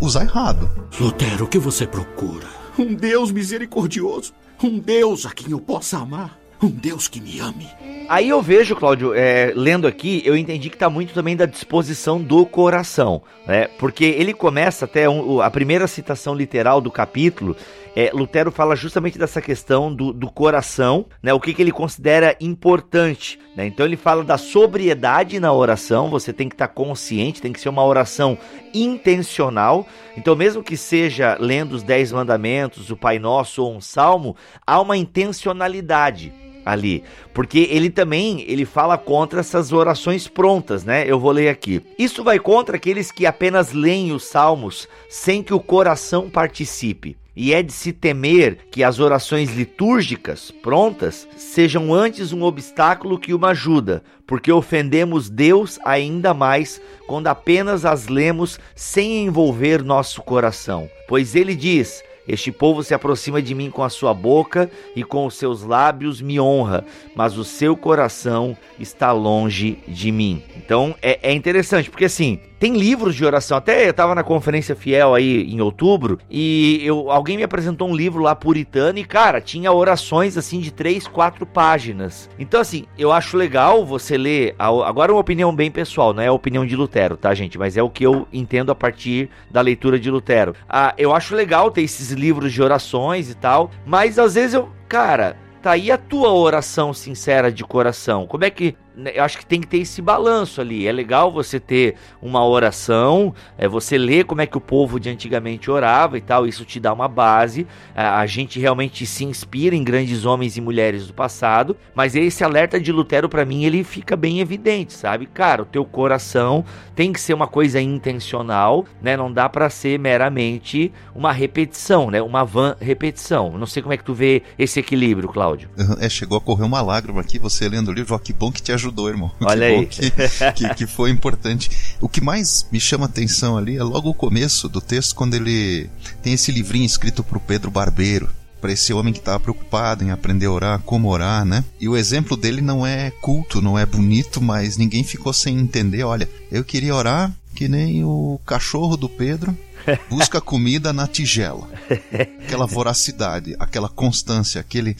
usar errado. Lutero, o que você procura? Um Deus misericordioso. Um Deus a quem eu possa amar. Um Deus que me ame. Aí eu vejo, Cláudio, é, lendo aqui, eu entendi que está muito também da disposição do coração, né? Porque ele começa até um, a primeira citação literal do capítulo, é, Lutero fala justamente dessa questão do, do coração, né? O que, que ele considera importante. Né? Então ele fala da sobriedade na oração, você tem que estar tá consciente, tem que ser uma oração intencional. Então, mesmo que seja lendo os Dez Mandamentos, o Pai Nosso ou um salmo, há uma intencionalidade ali, porque ele também ele fala contra essas orações prontas, né? Eu vou ler aqui. Isso vai contra aqueles que apenas leem os salmos sem que o coração participe. E é de se temer que as orações litúrgicas prontas sejam antes um obstáculo que uma ajuda, porque ofendemos Deus ainda mais quando apenas as lemos sem envolver nosso coração. Pois ele diz: este povo se aproxima de mim com a sua boca e com os seus lábios me honra, mas o seu coração está longe de mim. Então é, é interessante, porque assim, tem livros de oração. Até eu estava na conferência fiel aí em outubro e eu, alguém me apresentou um livro lá puritano e, cara, tinha orações assim de três, quatro páginas. Então, assim, eu acho legal você ler. Agora, uma opinião bem pessoal, não é a opinião de Lutero, tá, gente? Mas é o que eu entendo a partir da leitura de Lutero. Ah, eu acho legal ter esses livros de orações e tal, mas às vezes eu, cara, tá aí a tua oração sincera de coração. Como é que eu acho que tem que ter esse balanço ali. É legal você ter uma oração, é você ler como é que o povo de antigamente orava e tal, isso te dá uma base. A, gente realmente se inspira em grandes homens e mulheres do passado, mas esse alerta de Lutero para mim ele fica bem evidente, sabe? Cara, o teu coração tem que ser uma coisa intencional, né? Não dá para ser meramente uma repetição, né? Uma van repetição. Não sei como é que tu vê esse equilíbrio, Cláudio. É, chegou a correr uma lágrima aqui você lendo o livro, ó, que bom que te ajudou, irmão. Olha aí. Que, que, que, foi importante. O que mais me chama atenção ali é logo o começo do texto, quando ele tem esse livrinho escrito para o Pedro Barbeiro para esse homem que estava preocupado em aprender a orar, como orar, né? E o exemplo dele não é culto, não é bonito, mas ninguém ficou sem entender. Olha, eu queria orar que nem o cachorro do Pedro busca comida na tigela. Aquela voracidade, aquela constância, aquele,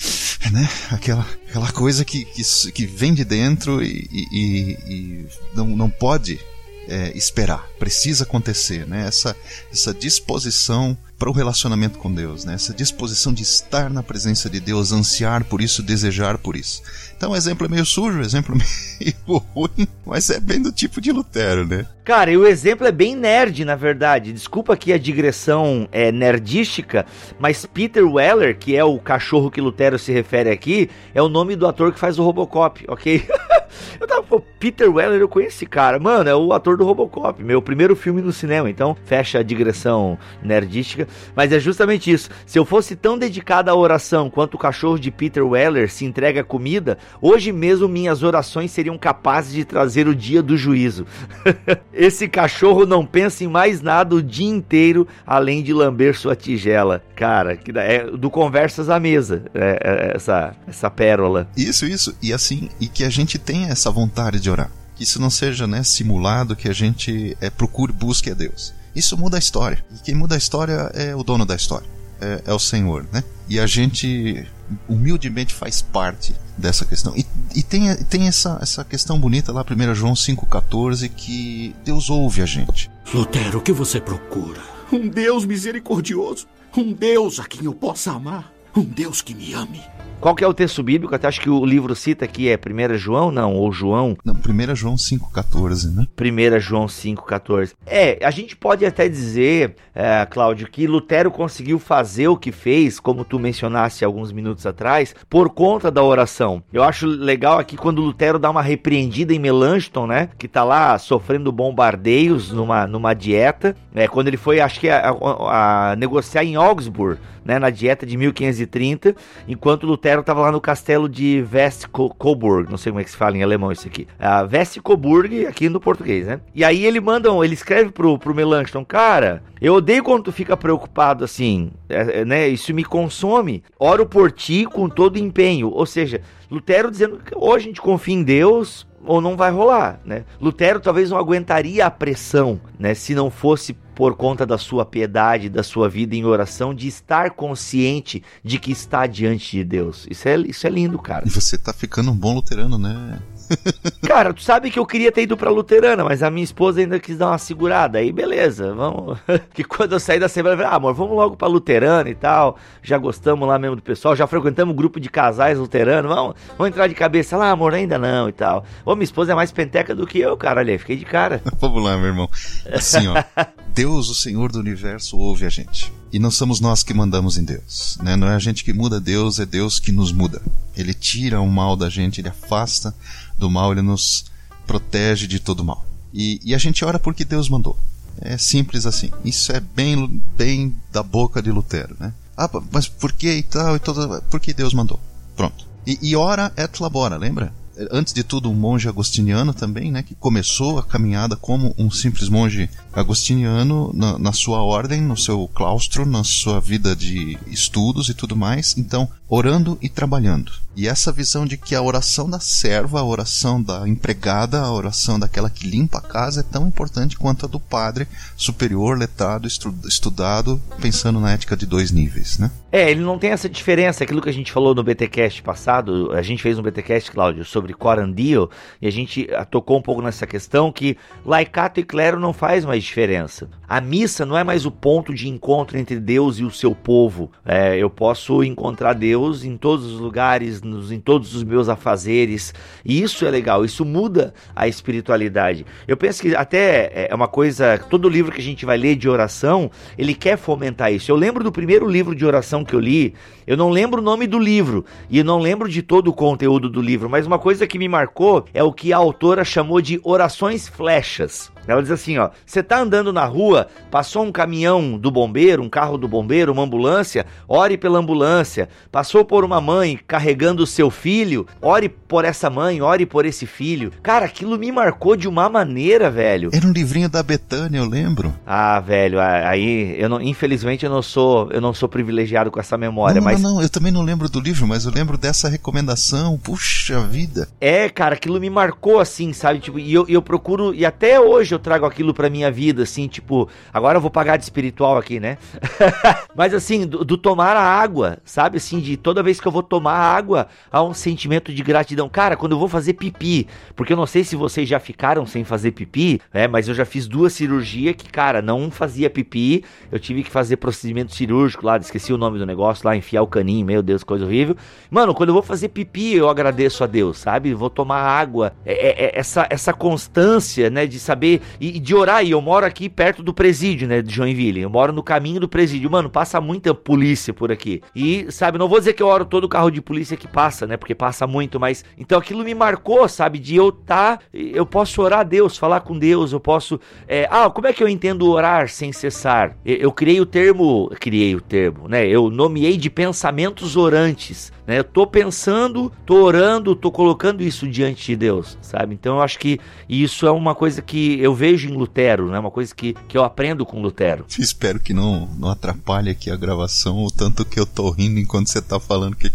né? Aquela, aquela coisa que, que, que vem de dentro e, e, e não, não pode é, esperar, precisa acontecer, né? Essa, essa disposição para o relacionamento com Deus, né? Essa disposição de estar na presença de Deus, ansiar por isso, desejar por isso. Então o exemplo é meio sujo, o exemplo é meio ruim, mas é bem do tipo de Lutero, né? Cara, e o exemplo é bem nerd, na verdade. Desculpa aqui a digressão é, nerdística, mas Peter Weller, que é o cachorro que Lutero se refere aqui, é o nome do ator que faz o Robocop, ok? eu tava, pô, Peter Weller, eu conheço esse cara. Mano, é o ator do Robocop, meu primeiro filme no cinema. Então, fecha a digressão nerdística. Mas é justamente isso. Se eu fosse tão dedicado à oração quanto o cachorro de Peter Weller se entrega à comida, hoje mesmo minhas orações seriam capazes de trazer o dia do juízo. Esse cachorro não pensa em mais nada o dia inteiro além de lamber sua tigela. Cara, que é do conversas à mesa, é, é, essa, essa pérola. Isso, isso. E assim, e que a gente tenha essa vontade de orar. Que isso não seja né, simulado, que a gente é, procure, busque a Deus. Isso muda a história. E quem muda a história é o dono da história. É, é o Senhor, né? E a gente humildemente faz parte dessa questão. E, e tem, tem essa, essa questão bonita lá, 1 João 5,14, que Deus ouve a gente. Lutero, o que você procura? Um Deus misericordioso. Um Deus a quem eu possa amar. Um Deus que me ame. Qual que é o texto bíblico? Até acho que o livro cita aqui é 1 João, não, ou João. Não, 1 João 5,14, né? 1 João 5,14. É, a gente pode até dizer, é, Cláudio, que Lutero conseguiu fazer o que fez, como tu mencionaste alguns minutos atrás, por conta da oração. Eu acho legal aqui quando Lutero dá uma repreendida em Melanchthon, né? Que tá lá sofrendo bombardeios numa, numa dieta. É, quando ele foi, acho que, a, a, a negociar em Augsburg né, na dieta de 1530, enquanto Lutero estava lá no castelo de West-Coburg, não sei como é que se fala em alemão isso aqui, uh, West-Coburg aqui no português, né? E aí ele manda, ele escreve pro, pro Melanchthon, cara, eu odeio quando tu fica preocupado assim, é, é, né? Isso me consome. Oro por ti com todo empenho. Ou seja, Lutero dizendo que ou a gente confia em Deus ou não vai rolar, né? Lutero talvez não aguentaria a pressão, né? Se não fosse por conta da sua piedade, da sua vida em oração, de estar consciente de que está diante de Deus. Isso é, isso é lindo, cara. E você tá ficando um bom luterano, né? Cara, tu sabe que eu queria ter ido pra Luterana, mas a minha esposa ainda quis dar uma segurada. Aí beleza, vamos. que quando eu saí da semana, eu falei, ah, amor, vamos logo pra Luterana e tal. Já gostamos lá mesmo do pessoal, já frequentamos um grupo de casais luteranos, vamos, vamos entrar de cabeça lá, amor, ainda não e tal. Ô, minha esposa é mais penteca do que eu, cara, olha aí, fiquei de cara. vamos lá, meu irmão. Assim, ó. Deus, o Senhor do universo, ouve a gente. E não somos nós que mandamos em Deus. Né? Não é a gente que muda Deus, é Deus que nos muda. Ele tira o mal da gente, ele afasta do mal, ele nos protege de todo mal. E, e a gente ora porque Deus mandou. É simples assim. Isso é bem, bem da boca de Lutero, né? Ah, mas por que e tal e todo, porque Deus mandou. Pronto. E, e ora et labora, lembra? antes de tudo um monge agostiniano também, né, que começou a caminhada como um simples monge agostiniano na, na, sua ordem, no seu claustro, na sua vida de estudos e tudo mais. Então, orando e trabalhando. E essa visão de que a oração da serva, a oração da empregada, a oração daquela que limpa a casa é tão importante quanto a do padre superior, letrado, estudado, pensando na ética de dois níveis, né? É, ele não tem essa diferença, aquilo que a gente falou no BTcast passado, a gente fez um BTcast, Cláudio, sobre Corandio, e a gente ah, tocou um pouco nessa questão que laicato e clero não faz mais diferença. A missa não é mais o ponto de encontro entre Deus e o seu povo. É, eu posso encontrar Deus em todos os lugares, nos, em todos os meus afazeres. E isso é legal, isso muda a espiritualidade. Eu penso que até é, é uma coisa, todo livro que a gente vai ler de oração, ele quer fomentar isso. Eu lembro do primeiro livro de oração que eu li, eu não lembro o nome do livro e não lembro de todo o conteúdo do livro, mas uma coisa que me marcou é o que a autora chamou de orações flechas. Ela diz assim, ó, você tá andando na rua, passou um caminhão do bombeiro, um carro do bombeiro, uma ambulância, ore pela ambulância. Passou por uma mãe carregando o seu filho, ore por essa mãe, ore por esse filho. Cara, aquilo me marcou de uma maneira, velho. Era um livrinho da Betânia, eu lembro. Ah, velho, aí eu não, infelizmente eu não sou, eu não sou privilegiado com essa memória, não, mas não, não, eu também não lembro do livro, mas eu lembro dessa recomendação. Puxa vida. É, cara, aquilo me marcou assim, sabe? Tipo, e eu, eu procuro e até hoje hoje eu trago aquilo pra minha vida, assim, tipo, agora eu vou pagar de espiritual aqui, né? Mas assim, do, do, tomar a água, sabe? Assim, de toda vez que eu vou tomar água, há um sentimento de gratidão. Cara, quando eu vou fazer pipi, porque eu não sei se vocês já ficaram sem fazer pipi, né? Mas eu já fiz duas cirurgias que, cara, não fazia pipi. Eu tive que fazer procedimento cirúrgico lá, esqueci o nome do negócio lá, enfiar o caninho, meu Deus, coisa horrível. Mano, quando eu vou fazer pipi, eu agradeço a Deus, sabe? Vou tomar água. É, é, é essa, essa constância, né, de saber e, de orar. E eu moro aqui perto do presídio, né, de Joinville. Eu moro no caminho do presídio. Mano, passa muita polícia por aqui. E, sabe, não vou dizer que eu oro todo carro de polícia que passa, né, porque passa muito, mas então aquilo me marcou, sabe, de eu tá, eu posso orar a Deus, falar com Deus, eu posso. É, ah, como é que eu entendo orar sem cessar? Eu, eu criei o termo, criei o termo, né, eu nomeei de pensamentos orantes. Né? Eu tô pensando, tô orando, tô colocando isso diante de Deus, sabe? Então eu acho que isso é uma coisa que eu vejo em Lutero, né? Uma coisa que, que eu aprendo com Lutero. Espero que não, não atrapalhe aqui a gravação, o tanto que eu tô rindo enquanto você tá falando que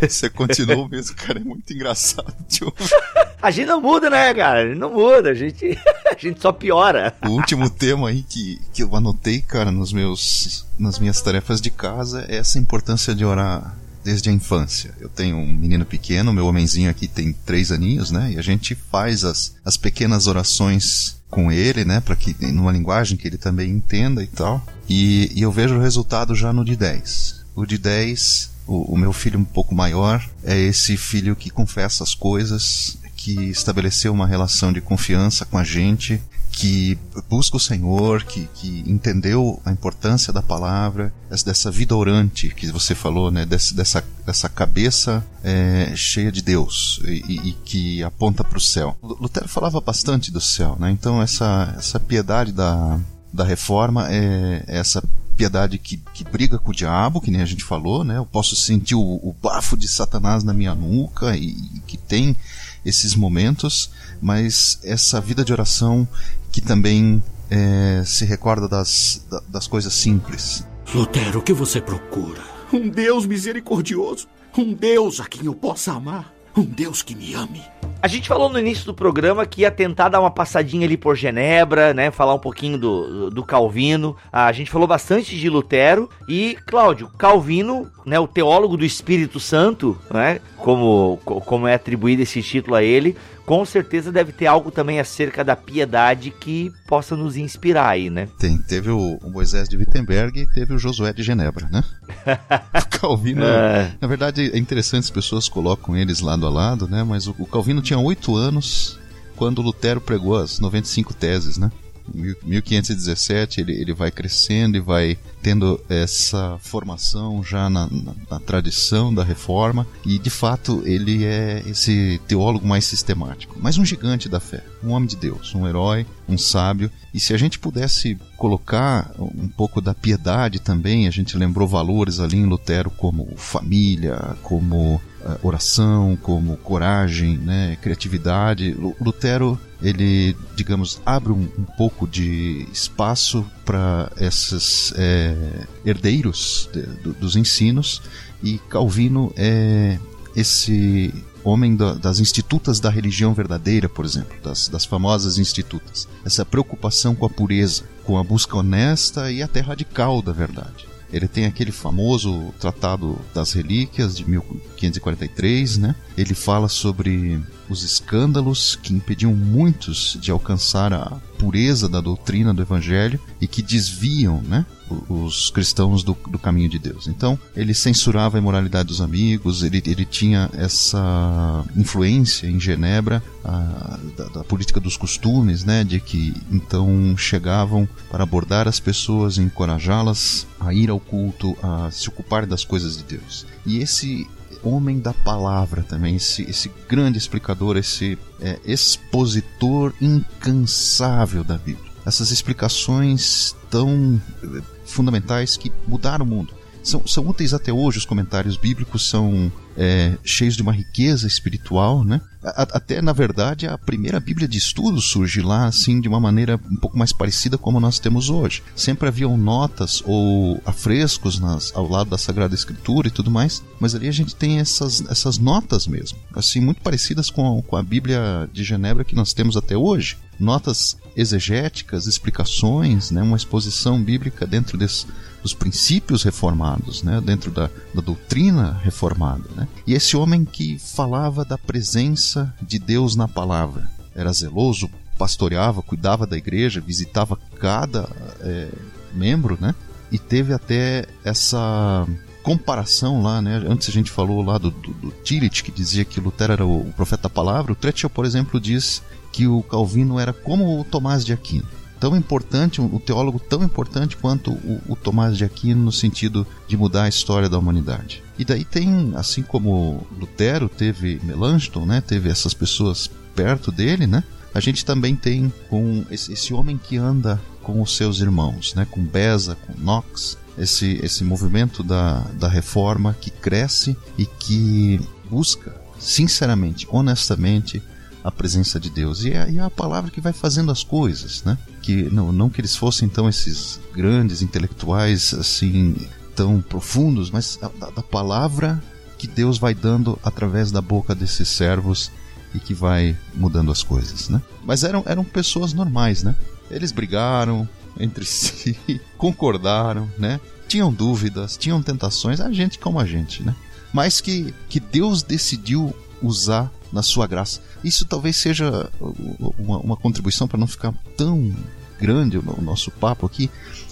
você continuou mesmo, cara, é muito engraçado. A gente não muda, né, cara? A gente não muda, a gente, a gente só piora. O último tema aí que, que eu anotei, cara, nos meus, nas minhas tarefas de casa é essa importância de orar desde a infância. Eu tenho um menino pequeno, meu homenzinho aqui tem três aninhos, né? E a gente faz as, as pequenas orações com ele, né? Para que numa linguagem que ele também entenda e tal. E, e eu vejo o resultado já no de 10. O de 10 O, o meu filho um pouco maior é esse filho que confessa as coisas, que estabeleceu uma relação de confiança com a gente, que busca o Senhor, que, que entendeu a importância da palavra, dessa vida orante que você falou, né? Desse, dessa, dessa cabeça é, cheia de Deus e, e que aponta para o céu. Lutero falava bastante do céu, né? Então essa, essa piedade da, da reforma é, é essa piedade que, que briga com o diabo, que nem a gente falou, né? Eu posso sentir o, o bafo de Satanás na minha nuca e, e que tem esses momentos, mas essa vida de oração que também é, se recorda das, das coisas simples. Lutero, o que você procura? Um Deus misericordioso, um Deus a quem eu possa amar, um Deus que me ame. A gente falou no início do programa que ia tentar dar uma passadinha ali por Genebra, né? Falar um pouquinho do, do Calvino. A gente falou bastante de Lutero. E, Cláudio, Calvino, né? O teólogo do Espírito Santo, né? Como, como é atribuído esse título a ele, com certeza deve ter algo também acerca da piedade que possa nos inspirar aí, né? Tem. Teve o, Moisés de Wittenberg e teve o Josué de Genebra, né? o Calvino. É. Na verdade, é interessante as pessoas colocam eles lado a lado, né? Mas o, o Calvino tinha oito anos quando Lutero pregou as 95 teses, né? 1517 ele, ele vai crescendo e vai tendo essa formação já na, na, na, tradição da reforma e de fato ele é esse teólogo mais sistemático, mas um gigante da fé, um homem de Deus, um herói, um sábio. E se a gente pudesse colocar um pouco da piedade também, a gente lembrou valores ali em Lutero como família, como uh, oração, como coragem, né, criatividade. Lutero ele, digamos, abre um, um pouco de espaço para esses é, herdeiros de, do, dos ensinos e Calvino é esse homem da, das institutas da religião verdadeira, por exemplo, das, das famosas institutas. Essa preocupação com a pureza, com a busca honesta e até radical da verdade. Ele tem aquele famoso Tratado das Relíquias de 1543, né? Ele fala sobre os escândalos que impediam muitos de alcançar a pureza da doutrina do Evangelho e que desviam, né? os cristãos do, do, caminho de Deus. Então, ele censurava a imoralidade dos amigos, ele, ele tinha essa influência em Genebra a, da, da, política dos costumes, né, de que então chegavam para abordar as pessoas, encorajá-las a ir ao culto, a se ocupar das coisas de Deus. E esse homem da palavra também, esse, esse grande explicador, esse é, expositor incansável da Bíblia. Essas explicações tão fundamentais que mudaram o mundo. São, são úteis até hoje, os comentários bíblicos são é, cheios de uma riqueza espiritual, né? A, até, na verdade, a primeira Bíblia de estudo surge lá, assim, de uma maneira um pouco mais parecida como nós temos hoje. Sempre haviam notas ou afrescos nas, ao lado da Sagrada Escritura e tudo mais, mas ali a gente tem essas, essas notas mesmo, assim, muito parecidas com com a Bíblia de Genebra que nós temos até hoje. Notas exegéticas, explicações, né? uma exposição bíblica dentro desse dos princípios reformados, né, dentro da, da doutrina reformada. Né? E esse homem que falava da presença de Deus na palavra, era zeloso, pastoreava, cuidava da igreja, visitava cada é, membro, né? E teve até essa comparação lá, né? Antes a gente falou lá do, do, do Tillich, que dizia que Lutero era o, o profeta da palavra. O Tretchell, por exemplo, diz que o Calvino era como o Tomás de Aquino tão importante, um teólogo tão importante quanto o, o Tomás de Aquino no sentido de mudar a história da humanidade. E daí tem, assim como Lutero teve Melanchthon, né, teve essas pessoas perto dele, né? A gente também tem com esse, esse homem que anda com os seus irmãos, né, com Beza, com Knox, esse, esse movimento da, da reforma que cresce e que busca, sinceramente, honestamente, a presença de Deus. E é, e é, a palavra que vai fazendo as coisas, né? Que não, não que eles fossem então esses grandes intelectuais assim tão profundos, mas da, da palavra que Deus vai dando através da boca desses servos e que vai mudando as coisas, né? Mas eram, eram pessoas normais, né? Eles brigaram entre si, concordaram, né? Tinham dúvidas, tinham tentações, a gente como a gente, né? Mas que, que Deus decidiu usar na sua graça. Isso talvez seja uma, uma contribuição para não ficar tão grande o nosso papo aqui.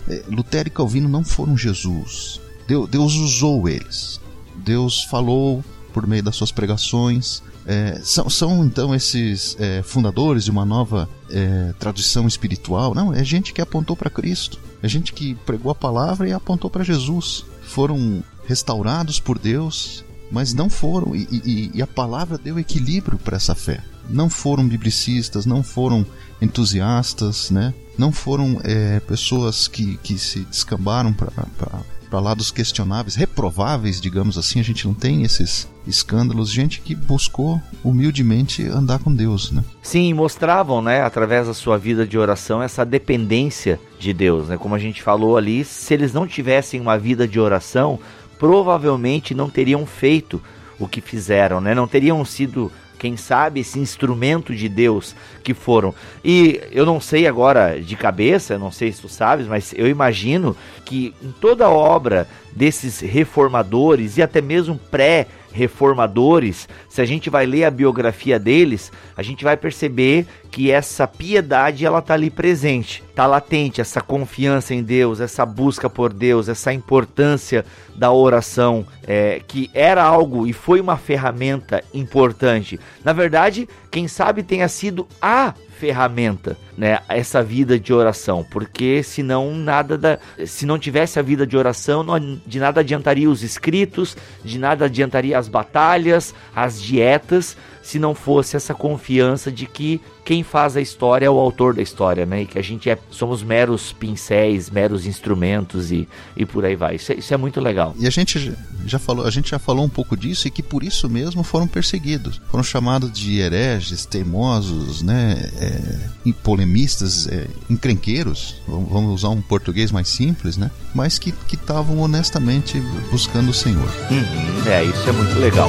É, Lutero e Calvino não foram Jesus. Deus, Deus usou eles. Deus falou por meio das suas pregações. É, são, são então esses é, fundadores de uma nova é, tradição espiritual? Não, é gente que apontou para Cristo, é gente que pregou a palavra e apontou para Jesus. Foram restaurados por Deus, mas não foram, e, e, e a palavra deu equilíbrio para essa fé. Não foram biblicistas, não foram entusiastas, né? não foram é, pessoas que, que se descambaram para lados questionáveis, reprováveis, digamos assim, a gente não tem esses escândalos, gente que buscou humildemente andar com Deus, né? Sim, mostravam, né, através da sua vida de oração, essa dependência de Deus, né? Como a gente falou ali, se eles não tivessem uma vida de oração, provavelmente não teriam feito o que fizeram, né? Não teriam sido quem sabe esse instrumento de Deus que foram. E eu não sei agora de cabeça, não sei se tu sabes, mas eu imagino que em toda a obra desses reformadores e até mesmo pré reformadores, se a gente vai ler a biografia deles, a gente vai perceber que essa piedade ela tá ali presente, tá latente essa confiança em Deus, essa busca por Deus, essa importância da oração, é, que era algo e foi uma ferramenta importante. Na verdade, quem sabe tenha sido a ferramenta, né, essa vida de oração, porque senão nada da, se não tivesse a vida de oração, não, de nada adiantaria os escritos, de nada adiantaria as batalhas, as dietas, se não fosse essa confiança de que quem faz a história é o autor da história, né? E que a gente é, somos meros pincéis, meros instrumentos e, e por aí vai. Isso é, isso é muito legal. E a gente já falou, a gente já falou um pouco disso e que por isso mesmo foram perseguidos, foram chamados de hereges, teimosos, né? É, polemistas, é, encrenqueiros. Vamos usar um português mais simples, né? Mas que estavam honestamente buscando o Senhor. Uhum, é, isso é muito legal.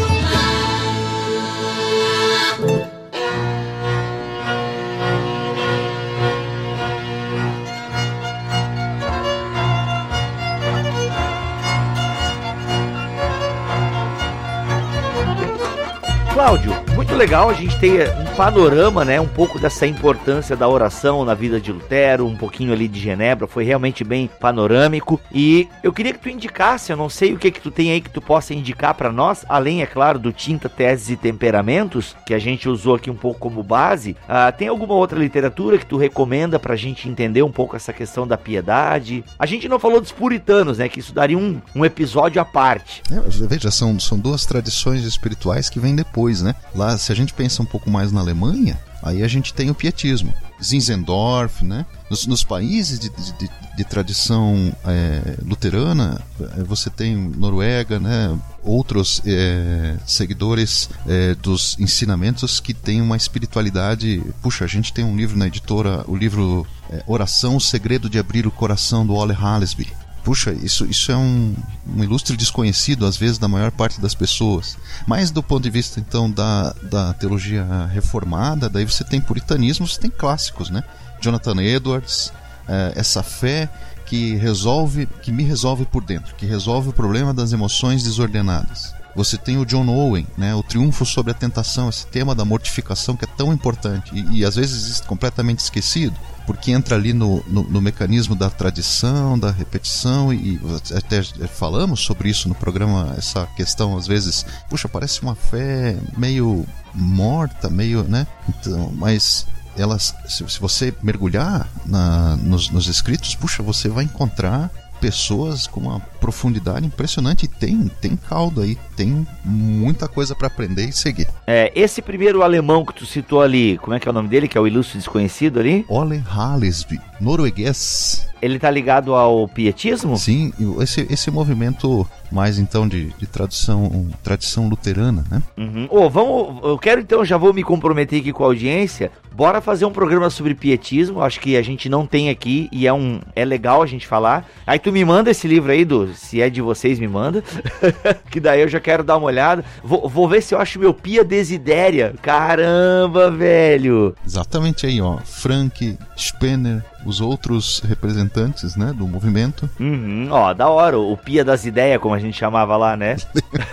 Cláudio, muito legal a gente ter um panorama, né, um pouco dessa importância da oração na vida de Lutero, um pouquinho ali de Genebra, foi realmente bem panorâmico. E eu queria que tu indicasse, eu não sei o que que tu tem aí que tu possa indicar para nós, além é claro do Tinta, Teses e Temperamentos, que a gente usou aqui um pouco como base. Uh, tem alguma outra literatura que tu recomenda pra gente entender um pouco essa questão da piedade? A gente não falou dos puritanos, né, que isso daria um, um episódio à parte. É, veja, são, são duas tradições espirituais que vêm depois, né? Lá se a gente pensa um pouco mais na Alemanha, aí a gente tem o pietismo. Zinzendorf, né? Nos, nos países de, de, de tradição é, luterana, é, você tem Noruega, né? Outros é, seguidores é, dos ensinamentos que têm uma espiritualidade. Puxa, a gente tem um livro na editora, o livro é, Oração, o Segredo de Abrir o Coração, do Ole Hallesby puxa, isso, isso é um, um, ilustre desconhecido, às vezes, da maior parte das pessoas. Mas do ponto de vista, então, da, da teologia reformada, daí você tem puritanismo, você tem clássicos, né? Jonathan Edwards, é, essa fé que resolve, que me resolve por dentro, que resolve o problema das emoções desordenadas. Você tem o John Owen, né, o triunfo sobre a tentação, esse tema da mortificação que é tão importante e, e às vezes completamente esquecido porque entra ali no, no, no, mecanismo da tradição, da repetição, e até falamos sobre isso no programa, essa questão às vezes, puxa, parece uma fé meio morta, meio, né? Então, mas elas, se, se você mergulhar na, nos, nos escritos, puxa, você vai encontrar pessoas com uma profundidade impressionante. E tem, tem caldo aí, tem muita coisa para aprender e seguir. É, esse primeiro alemão que tu citou ali, como é que é o nome dele, que é o ilustre desconhecido ali? Ole Hallesby, norueguês. Ele tá ligado ao pietismo? Sim, esse, esse movimento mais então de, de tradição, tradição luterana, né? Uhum. Oh, vamos, eu quero então, já vou me comprometer aqui com a audiência. Bora fazer um programa sobre pietismo. Acho que a gente não tem aqui e é um é legal a gente falar. Aí tu me manda esse livro aí, do se é de vocês, me manda. que daí eu já quero dar uma olhada. Vou, vou ver se eu acho meu Pia Desidéria. Caramba, velho! Exatamente aí, ó. Frank, Spener, os outros representantes, né, do movimento. Uhum, ó, da hora, o Pia das Ideias, como a gente chamava lá, né?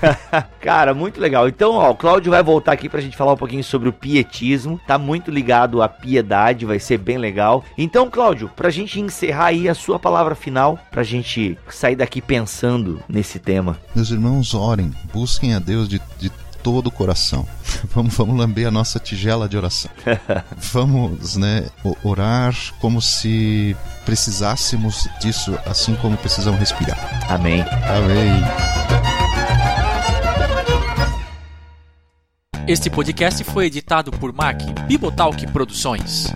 Cara, muito legal. Então, ó, o Cláudio vai voltar aqui pra gente falar um pouquinho sobre o pietismo. Tá muito ligado à piedade, vai ser bem legal. Então, Cláudio, pra gente encerrar aí a sua palavra final, pra gente sair daqui pensando nesse tema. Meus irmãos, orem, busquem a Deus de, de todo o coração. Vamos, vamos lamber a nossa tigela de oração. vamos, né, orar como se precisássemos disso, assim como precisamos respirar. Amém. Amém. Este podcast foi editado por Mac Bibotalk Produções.